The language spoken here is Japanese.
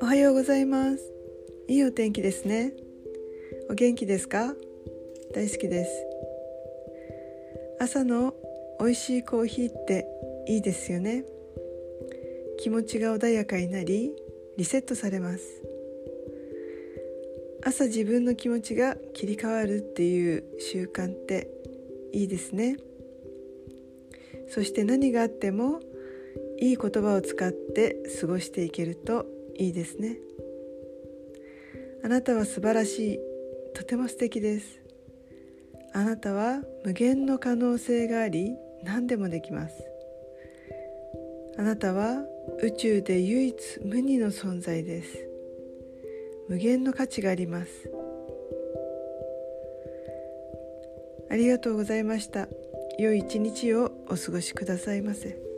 おはようございます。いいお天気ですね。お元気ですか？大好きです。朝の美味しいコーヒーっていいですよね。気持ちが穏やかになりリセットされます。朝自分の気持ちが切り替わるっていう習慣っていいですね。そして何があってもいい言葉を使って過ごしていけるといいですね。あなたは素晴らしいとても素敵です。あなたは無限の可能性があり何でもできます。あなたは宇宙で唯一無二の存在です。無限の価値があります。ありがとうございました。良い一日をお過ごしくださいませ。